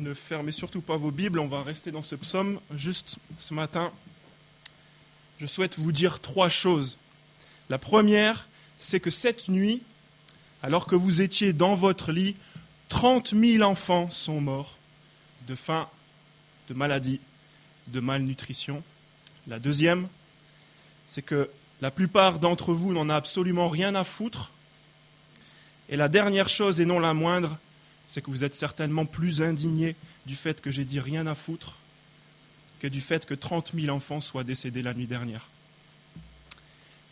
ne fermez surtout pas vos Bibles, on va rester dans ce psaume. Juste ce matin, je souhaite vous dire trois choses. La première, c'est que cette nuit, alors que vous étiez dans votre lit, 30 000 enfants sont morts de faim, de maladie, de malnutrition. La deuxième, c'est que la plupart d'entre vous n'en a absolument rien à foutre. Et la dernière chose, et non la moindre, c'est que vous êtes certainement plus indignés du fait que j'ai dit rien à foutre que du fait que 30 000 enfants soient décédés la nuit dernière.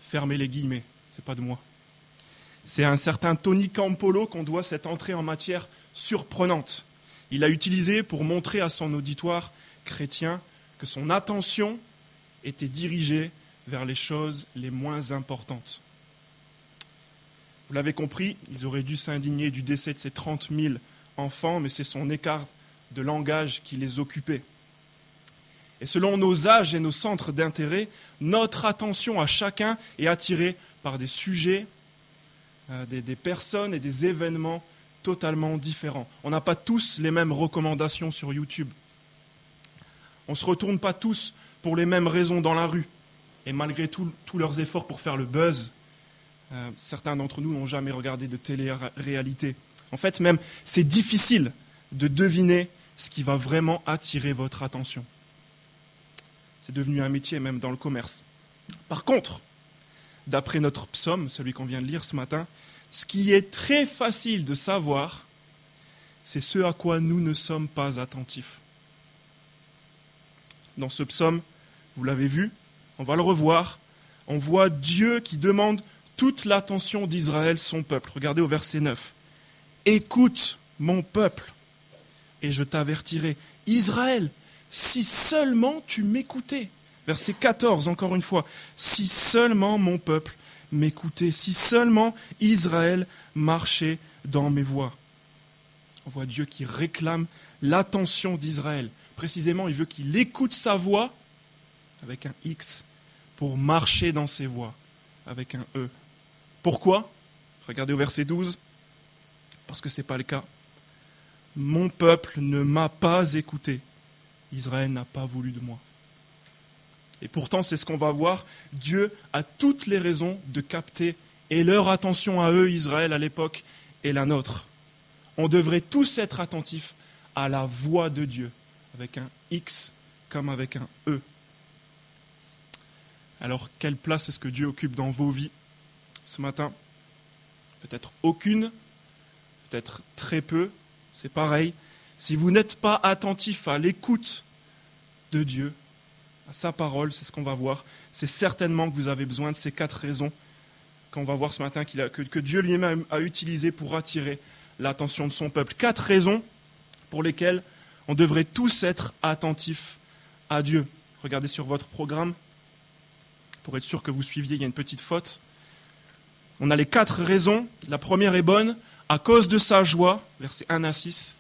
Fermez les guillemets, c'est pas de moi. C'est à un certain Tony Campolo qu'on doit cette entrée en matière surprenante. Il l'a utilisé pour montrer à son auditoire chrétien que son attention était dirigée vers les choses les moins importantes. Vous l'avez compris, ils auraient dû s'indigner du décès de ces 30 000 enfants, mais c'est son écart de langage qui les occupait. Et selon nos âges et nos centres d'intérêt, notre attention à chacun est attirée par des sujets, euh, des, des, personnes et des événements totalement différents. On n'a pas tous les mêmes recommandations sur YouTube. On ne se retourne pas tous pour les mêmes raisons dans la rue. Et malgré tous leurs efforts pour faire le buzz, euh, certains d'entre nous n'ont jamais regardé de télé-réalité. En fait, même, c'est difficile de deviner ce qui va vraiment attirer votre attention. C'est devenu un métier même dans le commerce. Par contre, d'après notre psaume, celui qu'on vient de lire ce matin, ce qui est très facile de savoir, c'est ce à quoi nous ne sommes pas attentifs. Dans ce psaume, vous l'avez vu, on va le revoir, on voit Dieu qui demande toute l'attention d'Israël, son peuple. Regardez au verset 9. Écoute mon peuple, et je t'avertirai. Israël, si seulement tu m'écoutais. Verset 14, encore une fois. Si seulement mon peuple m'écoutait, si seulement Israël marchait dans mes voies. On voit Dieu qui réclame l'attention d'Israël. Précisément, il veut qu'il écoute sa voix avec un X pour marcher dans ses voies avec un E. Pourquoi Regardez au verset 12. Parce que ce n'est pas le cas. Mon peuple ne m'a pas écouté. Israël n'a pas voulu de moi. Et pourtant, c'est ce qu'on va voir. Dieu a toutes les raisons de capter et leur attention à eux, Israël, à l'époque, et la nôtre. On devrait tous être attentifs à la voix de Dieu, avec un X comme avec un E. Alors, quelle place est-ce que Dieu occupe dans vos vies ce matin Peut-être aucune, peut-être très peu, c'est pareil. Si vous n'êtes pas attentif à l'écoute de Dieu, à sa parole, c'est ce qu'on va voir, c'est certainement que vous avez besoin de ces quatre raisons qu'on va voir ce matin que, que Dieu lui-même a utilisées pour attirer l'attention de son peuple. Quatre raisons pour lesquelles on devrait tous être attentifs à Dieu. Regardez sur votre programme, pour être sûr que vous suiviez, il y a une petite faute. On a les quatre raisons. La première est bonne, à cause de sa joie, versets 1 à 6.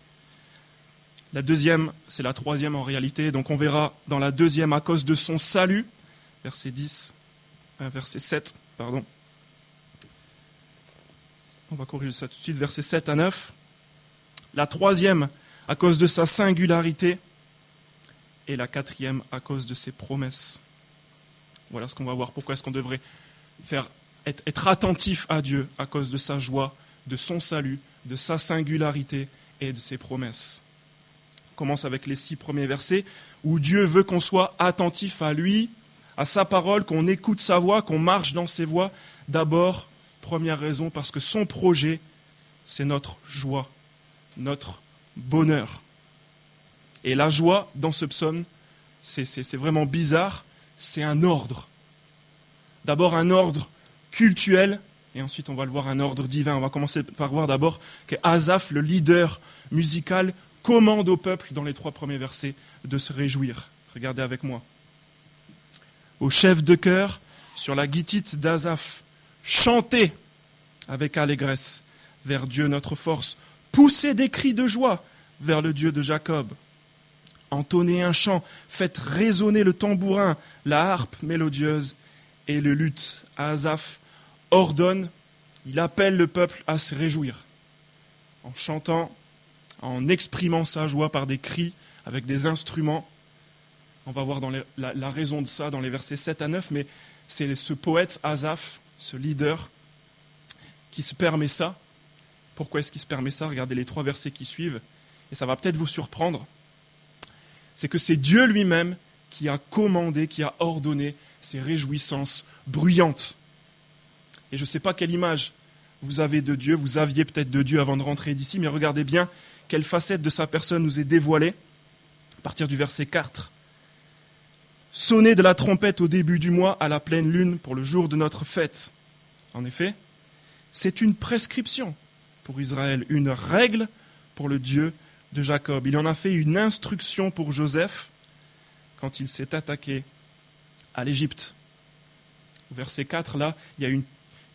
La deuxième, c'est la troisième en réalité. Donc on verra dans la deuxième, à cause de son salut, verset 10, euh, verset 7, pardon. On va corriger ça tout de suite, verset 7 à 9. La troisième, à cause de sa singularité. Et la quatrième, à cause de ses promesses. Voilà ce qu'on va voir. Pourquoi est-ce qu'on devrait faire être, attentif à Dieu à cause de sa joie, de son salut, de sa singularité et de ses promesses. On commence avec les six premiers versets où Dieu veut qu'on soit attentif à lui, à sa parole, qu'on écoute sa voix, qu'on marche dans ses voies. D'abord, première raison, parce que son projet, c'est notre joie, notre bonheur. Et la joie dans ce psaume, c'est vraiment bizarre, c'est un ordre. D'abord un ordre cultuel, et ensuite on va le voir un ordre divin. On va commencer par voir d'abord que Asaph, le leader musical, commande au peuple, dans les trois premiers versets, de se réjouir. Regardez avec moi. Au chef de chœur, sur la guitite d'Asaph, chantez avec allégresse vers Dieu notre force, poussez des cris de joie vers le Dieu de Jacob. Entonnez un chant, faites résonner le tambourin, la harpe mélodieuse et le luth. Asaph ordonne, il appelle le peuple à se réjouir en chantant en exprimant sa joie par des cris, avec des instruments. On va voir dans la, raison de ça dans les versets 7 à 9, mais c'est ce poète Asaph, ce leader, qui se permet ça. Pourquoi est-ce qu'il se permet ça? Regardez les trois versets qui suivent, et ça va peut-être vous surprendre. C'est que c'est Dieu lui-même qui a commandé, qui a ordonné ces réjouissances bruyantes. Et je ne sais pas quelle image vous avez de Dieu, vous aviez peut-être de Dieu avant de rentrer d'ici, mais regardez bien quelle facette de sa personne nous est dévoilée à partir du verset 4. Sonnez de la trompette au début du mois à la pleine lune pour le jour de notre fête. En effet, c'est une prescription pour Israël, une règle pour le Dieu de Jacob. Il en a fait une instruction pour Joseph quand il s'est attaqué à l'Égypte. Verset 4, là, il,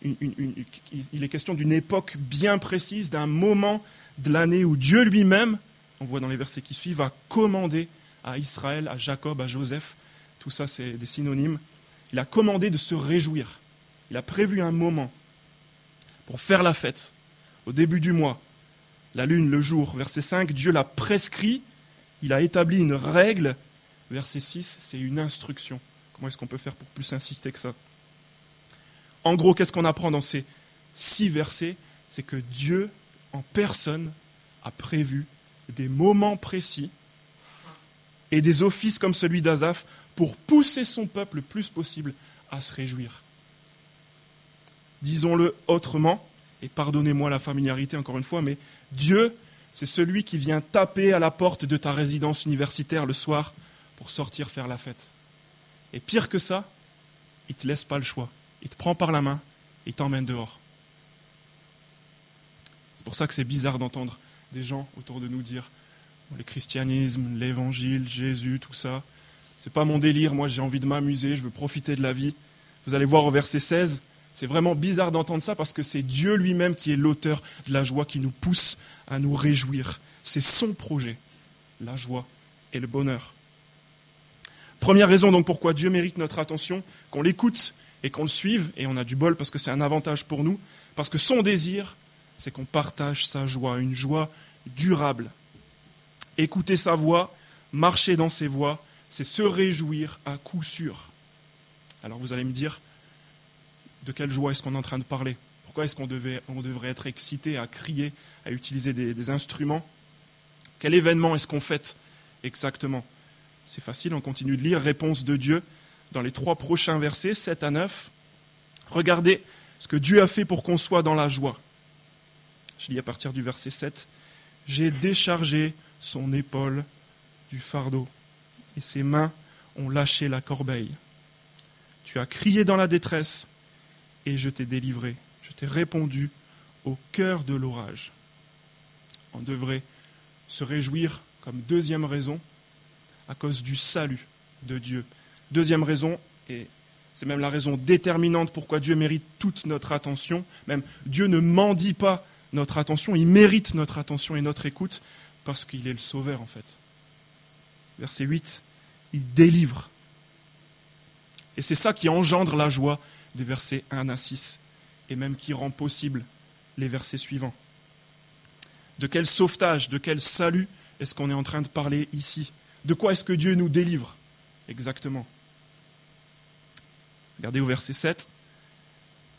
y a est question d'une époque bien précise, d'un moment de l'année où Dieu lui-même, on voit dans les versets qui suivent, va commander à Israël, à Jacob, à Joseph, tout ça c'est des synonymes, il a commandé de se réjouir. Il a prévu un moment pour faire la fête au début du mois. La lune, le jour, verset 5, Dieu l'a prescrit, il a établi une règle. Verset 6, c'est une instruction. Comment est-ce qu'on peut faire pour plus insister que ça? En gros, qu'est-ce qu'on apprend dans ces six versets? C'est que Dieu en personne a prévu des moments précis et des offices comme celui d'Azaph pour pousser son peuple le plus possible à se réjouir. Disons-le autrement, et pardonnez-moi la familiarité encore une fois, mais Dieu, c'est celui qui vient taper à la porte de ta résidence universitaire le soir pour sortir faire la fête. Et pire que ça, il ne te laisse pas le choix. Il te prend par la main, et il t'emmène dehors. C'est pour ça que c'est bizarre d'entendre des gens autour de nous dire le christianisme, l'évangile, Jésus, tout ça. C'est pas mon délire, moi j'ai envie de m'amuser, je veux profiter de la vie. Vous allez voir au verset 16, c'est vraiment bizarre d'entendre ça parce que c'est Dieu lui-même qui est l'auteur de la joie qui nous pousse à nous réjouir. C'est son projet, la joie et le bonheur. Première raison donc pourquoi Dieu mérite notre attention, qu'on l'écoute et qu'on le suive, et on a du bol parce que c'est un avantage pour nous, parce que son désir, c'est qu'on partage sa joie, une joie durable. Écouter sa voix, marcher dans ses voies, c'est se réjouir à coup sûr. Alors vous allez me dire, de quelle joie est-ce qu'on est en train de parler? Pourquoi est-ce qu'on on devrait être excité à crier, à utiliser des, des instruments? Quel événement est-ce qu'on fête exactement? C'est facile, on continue de lire Réponse de Dieu dans les trois prochains versets, 7 à 9. Regardez ce que Dieu a fait pour qu'on soit dans la joie. Je lis à partir du verset 7. J'ai déchargé son épaule du fardeau, et ses mains ont lâché la corbeille. Tu as crié dans la détresse, et je t'ai délivré. Je t'ai répondu au cœur de l'orage. On devrait se réjouir comme deuxième raison à cause du salut de Dieu. Deuxième raison, et c'est même la raison déterminante pourquoi Dieu mérite toute notre attention, même Dieu ne mendie pas notre attention, il mérite notre attention et notre écoute parce qu'il est le sauveur en fait. Verset 8, il délivre. Et c'est ça qui engendre la joie des versets 1 à 6 et même qui rend possible les versets suivants. De quel sauvetage, de quel salut est-ce qu'on est en train de parler ici? De quoi est-ce que Dieu nous délivre exactement Regardez au verset 7.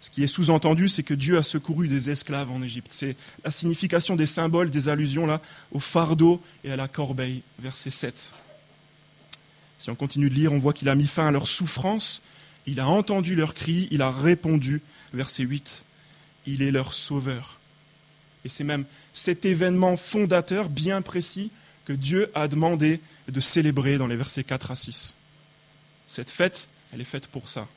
Ce qui est sous-entendu, c'est que Dieu a secouru des esclaves en Égypte. C'est la signification des symboles, des allusions là, au fardeau et à la corbeille, verset 7. Si on continue de lire, on voit qu'il a mis fin à leur souffrance, il a entendu leurs cris, il a répondu, verset 8. Il est leur sauveur. Et c'est même cet événement fondateur bien précis que Dieu a demandé de célébrer dans les versets 4 à 6. Cette fête, elle est faite pour ça.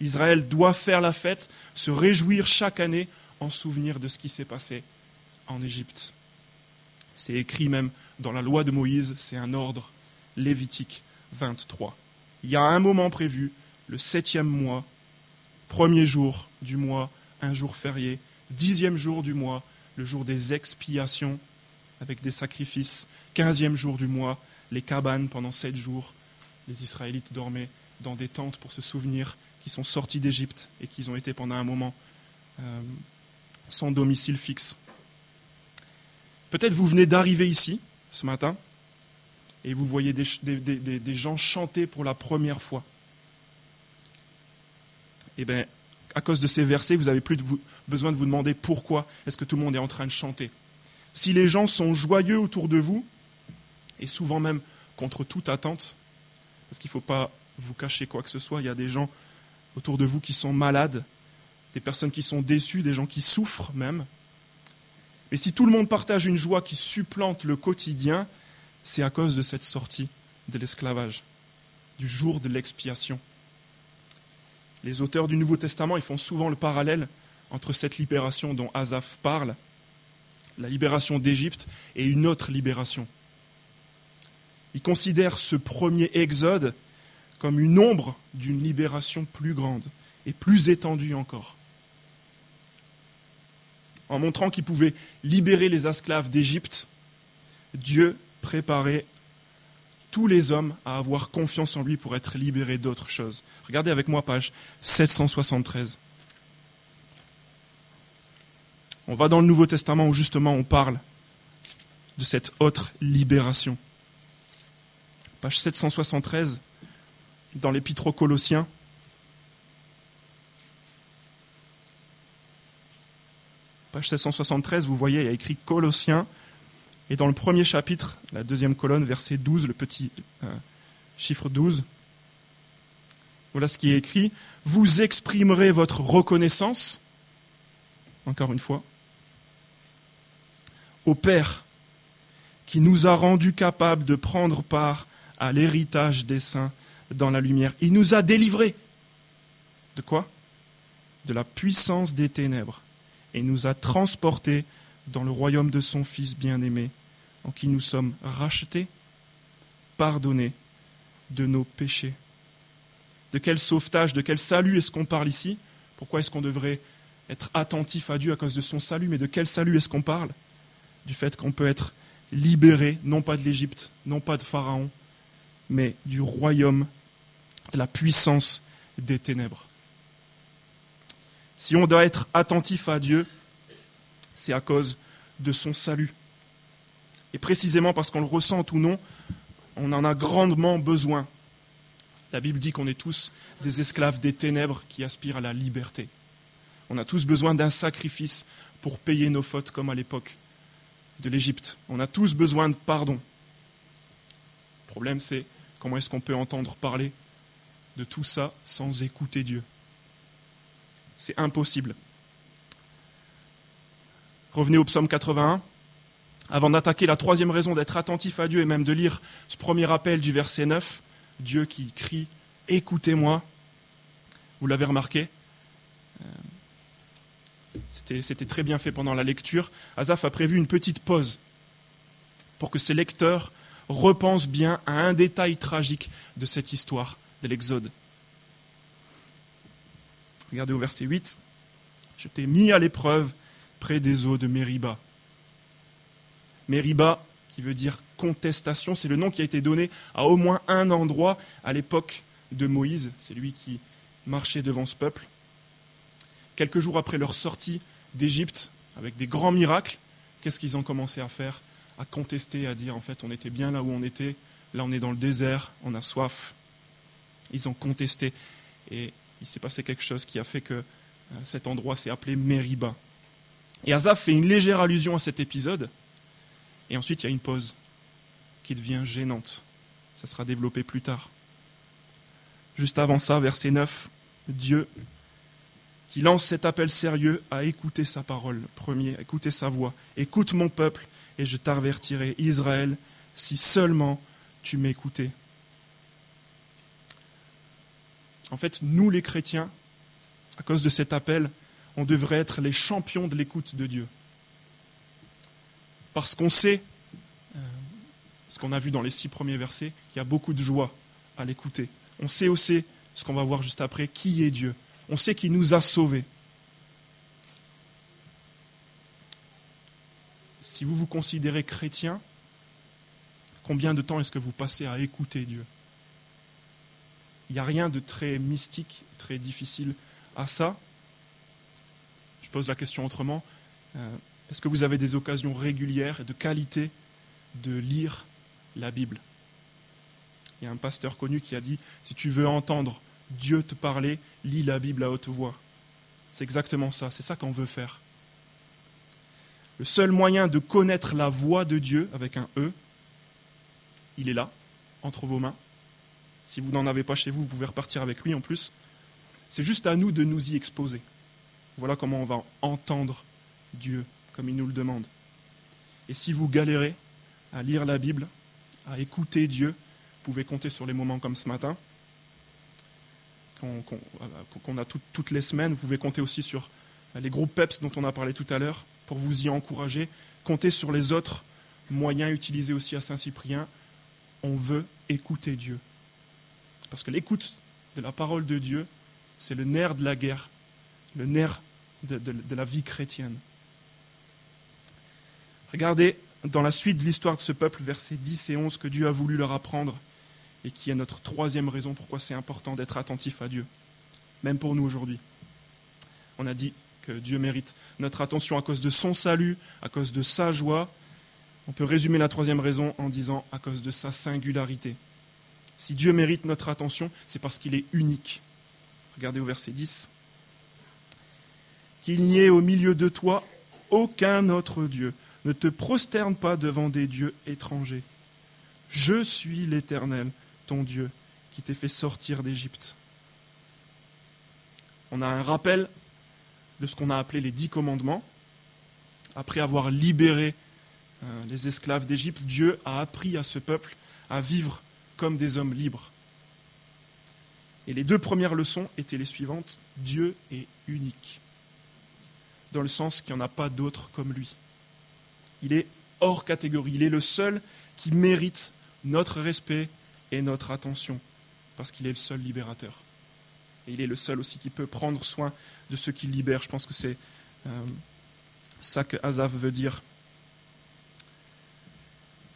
Israël doit faire la fête, se réjouir chaque année en souvenir de ce qui s'est passé en Égypte. C'est écrit même dans la loi de Moïse, c'est un ordre lévitique 23. Il y a un moment prévu, le septième mois, premier jour du mois, un jour férié, dixième jour du mois, le jour des expiations avec des sacrifices, quinzième jour du mois, les cabanes pendant sept jours. Les Israélites dormaient dans des tentes pour se souvenir qui sont sortis d'Égypte et qui ont été pendant un moment euh, sans domicile fixe. Peut-être vous venez d'arriver ici ce matin et vous voyez des, des, gens chanter pour la première fois. Eh bien, à cause de ces versets, vous n'avez plus besoin de vous demander pourquoi est-ce que tout le monde est en train de chanter. Si les gens sont joyeux autour de vous, et souvent même contre toute attente, parce qu'il ne faut pas vous cacher quoi que ce soit, il y a des gens autour de vous qui sont malades, des personnes qui sont déçues, des gens qui souffrent même. Et si tout le monde partage une joie qui supplante le quotidien, c'est à cause de cette sortie de l'esclavage, du jour de l'expiation. Les auteurs du Nouveau Testament font souvent le parallèle entre cette libération dont Asaph parle, la libération d'Égypte, et une autre libération. Ils considèrent ce premier exode comme une ombre d'une libération plus grande et plus étendue encore. En montrant qu'il pouvait libérer les esclaves d'Égypte, Dieu préparait tous les hommes à avoir confiance en lui pour être libérés d'autres choses. Regardez avec moi page 773. On va dans le Nouveau Testament où justement on parle de cette autre libération. Page 773 dans l'Épître aux Colossiens. Page 773, vous voyez, il y a écrit Colossiens. Et dans le premier chapitre, la deuxième colonne, verset 12, le petit euh, chiffre 12, voilà ce qui est écrit. Vous exprimerez votre reconnaissance, encore une fois, au Père qui nous a rendus capables de prendre part à l'héritage des saints dans la lumière. Il nous a délivrés. De quoi? De la puissance des ténèbres. Et nous a transportés dans le royaume de son Fils bien-aimé, en qui nous sommes rachetés, pardonnés de nos péchés. De quel sauvetage, de quel salut est-ce qu'on parle ici? Pourquoi est-ce qu'on devrait être attentif à Dieu à cause de son salut? Mais de quel salut est-ce qu'on parle? Du fait qu'on peut être libéré, non pas de l'Égypte, non pas de Pharaon, mais du royaume de la puissance des ténèbres. Si on doit être attentif à Dieu, c'est à cause de son salut. Et précisément parce qu'on le ressent ou non, on en a grandement besoin. La Bible dit qu'on est tous des esclaves des ténèbres qui aspirent à la liberté. On a tous besoin d'un sacrifice pour payer nos fautes comme à l'époque de l'Égypte. On a tous besoin de pardon. Le problème c'est comment est-ce qu'on peut entendre parler de tout ça sans écouter Dieu. C'est impossible. Revenez au psaume 81. Avant d'attaquer la troisième raison d'être attentif à Dieu et même de lire ce premier appel du verset 9, Dieu qui crie Écoutez-moi. Vous l'avez remarqué C'était très bien fait pendant la lecture. Azaf a prévu une petite pause pour que ses lecteurs repensent bien à un détail tragique de cette histoire de l'Exode. Regardez au verset 8. Je t'ai mis à l'épreuve près des eaux de Mériba. Mériba, qui veut dire contestation, c'est le nom qui a été donné à au moins un endroit à l'époque de Moïse. C'est lui qui marchait devant ce peuple. Quelques jours après leur sortie d'Égypte, avec des grands miracles, qu'est-ce qu'ils ont commencé à faire À contester, à dire en fait on était bien là où on était, là on est dans le désert, on a soif. Ils ont contesté. Et il s'est passé quelque chose qui a fait que euh, cet endroit s'est appelé Mériba. Et Azaf fait une légère allusion à cet épisode. Et ensuite, il y a une pause qui devient gênante. Ça sera développé plus tard. Juste avant ça, verset 9, Dieu qui lance cet appel sérieux à écouter sa parole, premier, écouter sa voix. Écoute mon peuple et je t'avertirai, Israël, si seulement tu m'écoutais. En fait, nous les chrétiens, à cause de cet appel, on devrait être les champions de l'écoute de Dieu. Parce qu'on sait, euh, ce qu'on a vu dans les six premiers versets, qu'il y a beaucoup de joie à l'écouter. On sait aussi, ce qu'on va voir juste après, qui est Dieu. On sait qu'il nous a sauvés. Si vous vous considérez chrétien, combien de temps est-ce que vous passez à écouter Dieu? Il n'y a rien de très mystique, très difficile à ça. Je pose la question autrement. Euh, Est-ce que vous avez des occasions régulières et de qualité de lire la Bible? Il y a un pasteur connu qui a dit, si tu veux entendre Dieu te parler, lis la Bible à haute voix. C'est exactement ça, c'est ça qu'on veut faire. Le seul moyen de connaître la voix de Dieu avec un E, il est là, entre vos mains. Si vous n'en avez pas chez vous, vous pouvez repartir avec lui en plus. C'est juste à nous de nous y exposer. Voilà comment on va entendre Dieu comme il nous le demande. Et si vous galérez à lire la Bible, à écouter Dieu, vous pouvez compter sur les moments comme ce matin, qu'on a toutes les semaines. Vous pouvez compter aussi sur les groupes PEPS dont on a parlé tout à l'heure pour vous y encourager. Comptez sur les autres moyens utilisés aussi à Saint-Cyprien. On veut écouter Dieu. Parce que l'écoute de la parole de Dieu, c'est le nerf de la guerre, le nerf de, de la vie chrétienne. Regardez dans la suite de l'histoire de ce peuple, versets 10 et 11, que Dieu a voulu leur apprendre et qui est notre troisième raison pourquoi c'est important d'être attentif à Dieu, même pour nous aujourd'hui. On a dit que Dieu mérite notre attention à cause de son salut, à cause de sa joie. On peut résumer la troisième raison en disant à cause de sa singularité. Si Dieu mérite notre attention, c'est parce qu'il est unique. Regardez au verset 10. Qu'il n'y ait au milieu de toi aucun autre Dieu. Ne te prosterne pas devant des dieux étrangers. Je suis l'Éternel, ton Dieu, qui t'ai fait sortir d'Égypte. On a un rappel de ce qu'on a appelé les dix commandements. Après avoir libéré euh, les esclaves d'Égypte, Dieu a appris à ce peuple à vivre comme des hommes libres. Et les deux premières leçons étaient les suivantes. Dieu est unique, dans le sens qu'il n'y en a pas d'autre comme lui. Il est hors catégorie. Il est le seul qui mérite notre respect et notre attention, parce qu'il est le seul libérateur. Et il est le seul aussi qui peut prendre soin de ceux qui libèrent. Je pense que c'est euh, ça que Azaf veut dire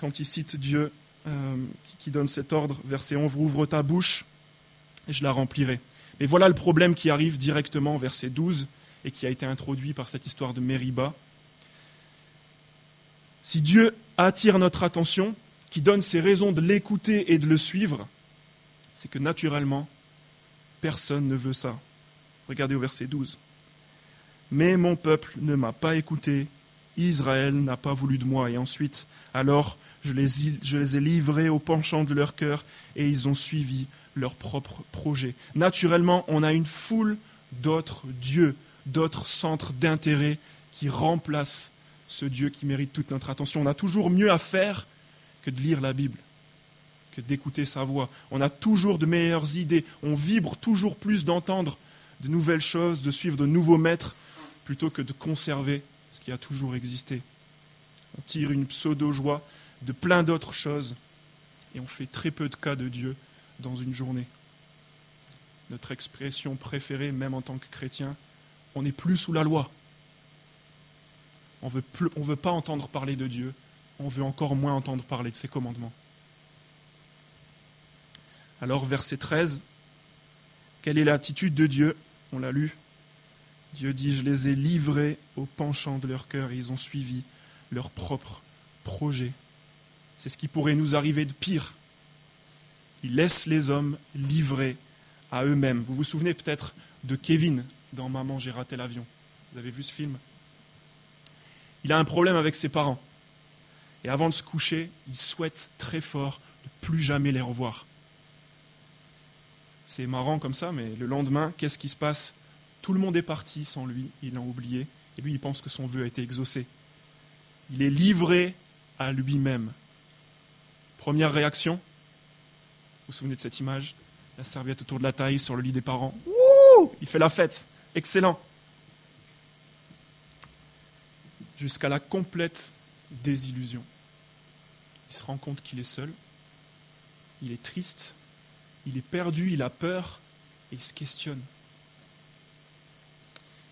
quand il cite Dieu euh, qui donne cet ordre, verset 11, ouvre ta bouche et je la remplirai. Mais voilà le problème qui arrive directement, verset 12, et qui a été introduit par cette histoire de Mériba. Si Dieu attire notre attention, qui donne ses raisons de l'écouter et de le suivre, c'est que naturellement, personne ne veut ça. Regardez au verset 12. Mais mon peuple ne m'a pas écouté, Israël n'a pas voulu de moi. Et ensuite, alors, je les, ai livrés au penchant de leur cœur et ils ont suivi leur propre projet. Naturellement, on a une foule d'autres dieux, d'autres centres d'intérêt qui remplacent ce Dieu qui mérite toute notre attention. On a toujours mieux à faire que de lire la Bible, que d'écouter sa voix. On a toujours de meilleures idées, on vibre toujours plus d'entendre de nouvelles choses, de suivre de nouveaux maîtres, plutôt que de conserver ce qui a toujours existé. On tire une pseudo-joie de plein d'autres choses et on fait très peu de cas de Dieu dans une journée. Notre expression préférée, même en tant que chrétien, on n'est plus sous la loi. On ne veut pas entendre parler de Dieu, on veut encore moins entendre parler de ses commandements. Alors, verset 13, quelle est l'attitude de Dieu? On l'a lu. Dieu dit, je les ai livrés au penchant de leur cœur et ils ont suivi leur propre projet. C'est ce qui pourrait nous arriver de pire. Ils laissent les hommes livrés à eux-mêmes. Vous vous souvenez peut-être de Kevin dans Maman, j'ai raté l'avion. Vous avez vu ce film? Il a un problème avec ses parents. Et avant de se coucher, il souhaite très fort de plus jamais les revoir. C'est marrant comme ça, mais le lendemain, qu'est-ce qui se passe? Tout le monde est parti sans lui, il l'a oublié, et lui il pense que son vœu a été exaucé. Il est livré à lui-même. Première réaction, vous vous souvenez de cette image? La serviette autour de la taille sur le lit des parents. Wouh Il fait la fête. Excellent. Jusqu'à la complète désillusion. Il se rend compte qu'il est seul, il est triste, il est perdu, il a peur et il se questionne.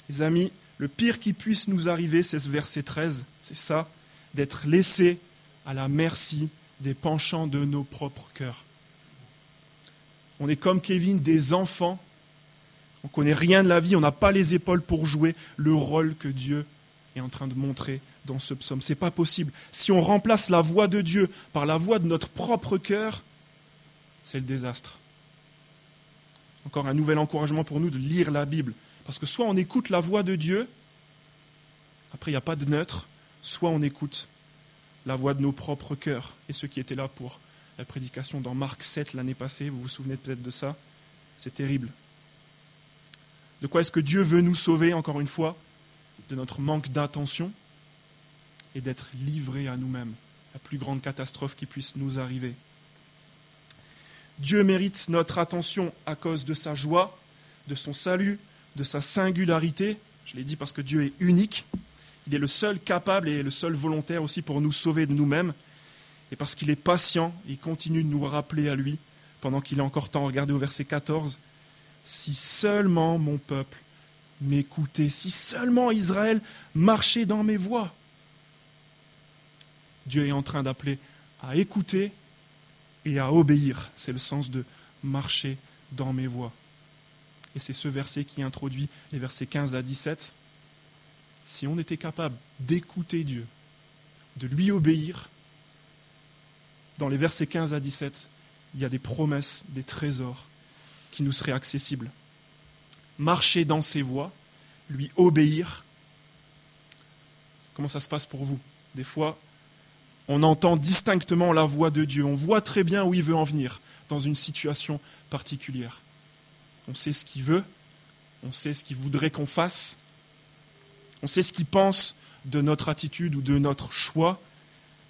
Les amis, le pire qui puisse nous arriver, c'est ce verset 13, c'est ça, d'être laissé à la merci des penchants de nos propres cœurs. On est comme Kevin, des enfants. On ne connaît rien de la vie, on n'a pas les épaules pour jouer le rôle que Dieu est en train de montrer dans ce psaume. Ce n'est pas possible. Si on remplace la voix de Dieu par la voix de notre propre cœur, c'est le désastre. Encore un nouvel encouragement pour nous de lire la Bible. Parce que soit on écoute la voix de Dieu, après il n'y a pas de neutre, soit on écoute la voix de nos propres cœurs. Et ceux qui étaient là pour la prédication dans Marc 7 l'année passée, vous vous souvenez peut-être de ça, c'est terrible. De quoi est-ce que Dieu veut nous sauver, encore une fois? De notre manque d'attention et d'être livrés à nous-mêmes, la plus grande catastrophe qui puisse nous arriver. Dieu mérite notre attention à cause de sa joie, de son salut, de sa singularité. Je l'ai dit parce que Dieu est unique. Il est le seul capable et le seul volontaire aussi pour nous sauver de nous-mêmes. Et parce qu'il est patient, il continue de nous rappeler à lui, pendant qu'il est encore temps. Regardez au verset 14. Si seulement mon peuple m'écoutait, si seulement Israël marchait dans mes voies. Dieu est en train d'appeler à écouter et à obéir. C'est le sens de marcher dans mes voies. Et c'est ce verset qui introduit les versets 15 à 17. Si on était capable d'écouter Dieu, de lui obéir, dans les versets 15 à 17, il y a des promesses, des trésors qui nous seraient accessibles. Marcher dans ses voies, lui obéir. Comment ça se passe pour vous? Des fois, on entend distinctement la voix de Dieu, on voit très bien où il veut en venir dans une situation particulière. On sait ce qu'il veut, on sait ce qu'il voudrait qu'on fasse, on sait ce qu'il pense de notre attitude ou de notre choix,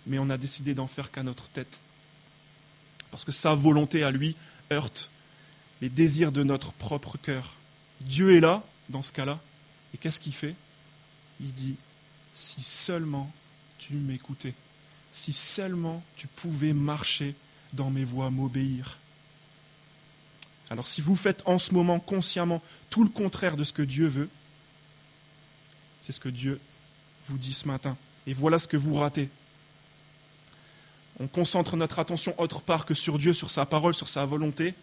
mais on a décidé d'en faire qu'à notre tête. Parce que sa volonté à lui heurte les désirs de notre propre cœur. Dieu est là, dans ce cas-là, et qu'est-ce qu'il fait? Il dit, si seulement tu m'écoutais si seulement tu pouvais marcher dans mes voies, m'obéir. Alors si vous faites en ce moment consciemment tout le contraire de ce que Dieu veut, c'est ce que Dieu vous dit ce matin. Et voilà ce que vous ratez. On concentre notre attention autre part que sur Dieu, sur sa parole, sur sa volonté,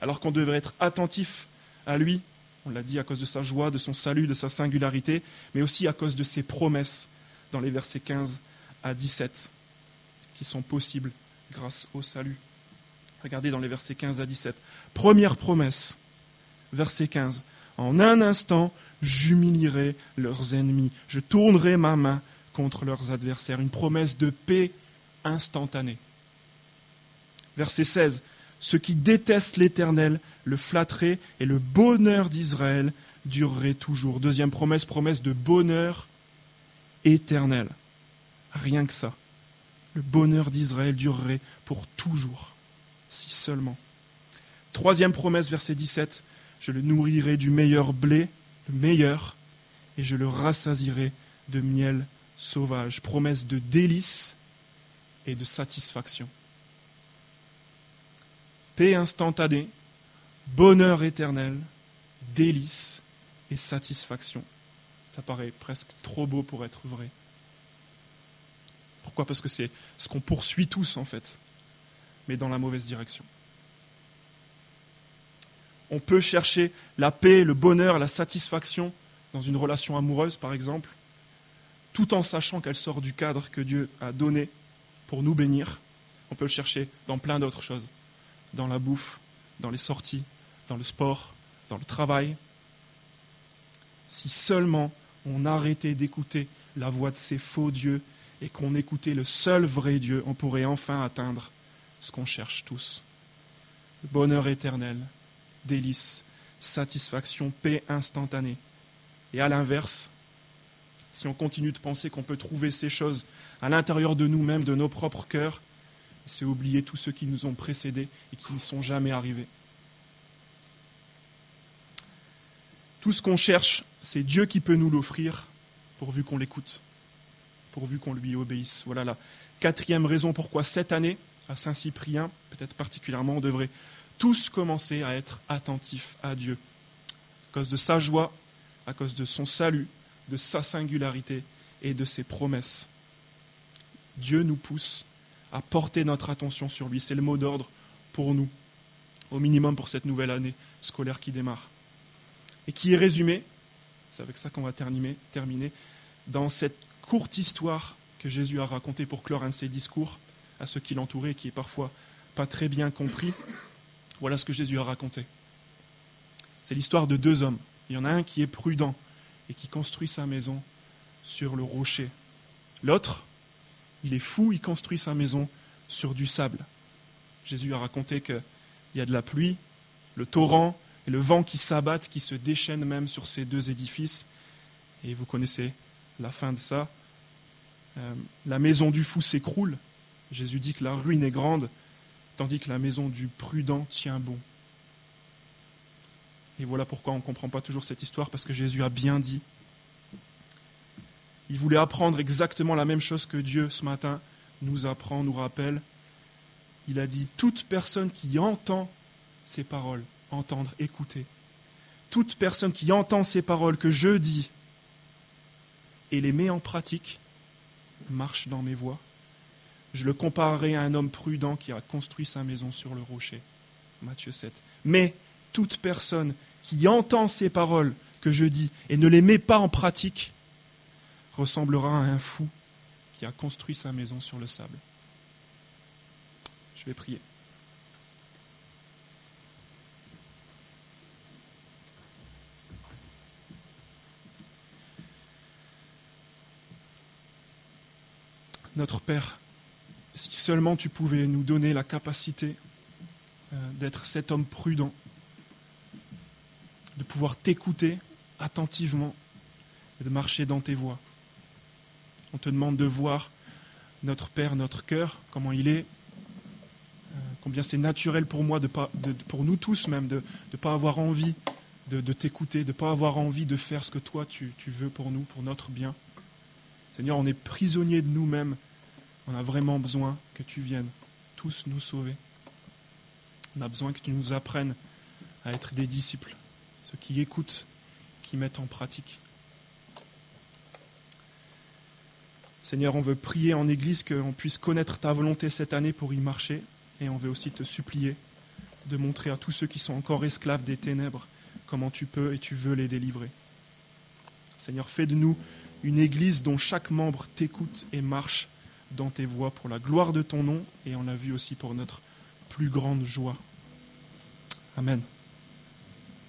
alors qu'on devrait être attentif à lui. On l'a dit à cause de sa joie, de son salut, de sa singularité, mais aussi à cause de ses promesses dans les versets 15 à 17 qui sont possibles grâce au salut. Regardez dans les versets 15 à 17. Première promesse, verset 15. En un instant, j'humilierai leurs ennemis. Je tournerai ma main contre leurs adversaires. Une promesse de paix instantanée. Verset 16. Ceux qui détestent l'Éternel le flatteraient et le bonheur d'Israël durerait toujours. Deuxième promesse, promesse de bonheur éternel. Rien que ça le bonheur d'Israël durerait pour toujours, si seulement. Troisième promesse, verset 17, je le nourrirai du meilleur blé, le meilleur, et je le rassasirai de miel sauvage. Promesse de délice et de satisfaction. Paix instantanée, bonheur éternel, délice et satisfaction. Ça paraît presque trop beau pour être vrai. Pourquoi? Parce que c'est ce qu'on poursuit tous, en fait, mais dans la mauvaise direction. On peut chercher la paix, le bonheur, la satisfaction dans une relation amoureuse, par exemple, tout en sachant qu'elle sort du cadre que Dieu a donné pour nous bénir. On peut le chercher dans plein d'autres choses, dans la bouffe, dans les sorties, dans le sport, dans le travail. Si seulement on arrêtait d'écouter la voix de ces faux dieux et qu'on écoutait le seul vrai Dieu, on pourrait enfin atteindre ce qu'on cherche tous. bonheur éternel, délice, satisfaction, paix instantanée. Et à l'inverse, si on continue de penser qu'on peut trouver ces choses à l'intérieur de nous-mêmes, de nos propres cœurs, c'est oublier tous ceux qui nous ont précédés et qui ne sont jamais arrivés. Tout ce qu'on cherche, c'est Dieu qui peut nous l'offrir, pourvu qu'on l'écoute pourvu qu'on lui obéisse. Voilà la quatrième raison pourquoi cette année, à Saint-Cyprien, peut-être particulièrement, on devrait tous commencer à être attentifs à Dieu. À cause de sa joie, à cause de son salut, de sa singularité et de ses promesses. Dieu nous pousse à porter notre attention sur lui. C'est le mot d'ordre pour nous, au minimum pour cette nouvelle année scolaire qui démarre. Et qui est résumé, c'est avec ça qu'on va terminer, dans cette courte histoire que Jésus a racontée pour clore un de ses discours à ceux qui l'entouraient, qui est parfois pas très bien compris. Voilà ce que Jésus a raconté. C'est l'histoire de deux hommes. Il y en a un qui est prudent et qui construit sa maison sur le rocher. L'autre, il est fou, il construit sa maison sur du sable. Jésus a raconté qu'il y a de la pluie, le torrent et le vent qui s'abattent, qui se déchaînent même sur ces deux édifices. Et vous connaissez la fin de ça. Euh, la maison du fou s'écroule. Jésus dit que la ruine est grande, tandis que la maison du prudent tient bon. Et voilà pourquoi on ne comprend pas toujours cette histoire, parce que Jésus a bien dit. Il voulait apprendre exactement la même chose que Dieu ce matin nous apprend, nous rappelle. Il a dit, toute personne qui entend ces paroles, entendre, écouter, toute personne qui entend ces paroles que je dis et les met en pratique, marche dans mes voies. Je le comparerai à un homme prudent qui a construit sa maison sur le rocher. Matthieu 7. Mais toute personne qui entend ces paroles que je dis et ne les met pas en pratique ressemblera à un fou qui a construit sa maison sur le sable. Je vais prier. Notre Père, si seulement tu pouvais nous donner la capacité euh, d'être cet homme prudent, de pouvoir t'écouter attentivement et de marcher dans tes voies. On te demande de voir notre Père, notre cœur, comment il est, euh, combien c'est naturel pour moi, de pas, pour nous tous même, de ne pas avoir envie de, t'écouter, de ne pas avoir envie de faire ce que toi tu, tu veux pour nous, pour notre bien. Seigneur, on est prisonniers de nous-mêmes. On a vraiment besoin que tu viennes tous nous sauver. On a besoin que tu nous apprennes à être des disciples, ceux qui écoutent, qui mettent en pratique. Seigneur, on veut prier en Église qu'on puisse connaître ta volonté cette année pour y marcher, et on veut aussi te supplier de montrer à tous ceux qui sont encore esclaves des ténèbres comment tu peux et tu veux les délivrer. Seigneur, fais de nous une Église dont chaque membre t'écoute et marche dans tes voies pour la gloire de ton nom, et on l'a vu aussi pour notre plus grande joie. Amen.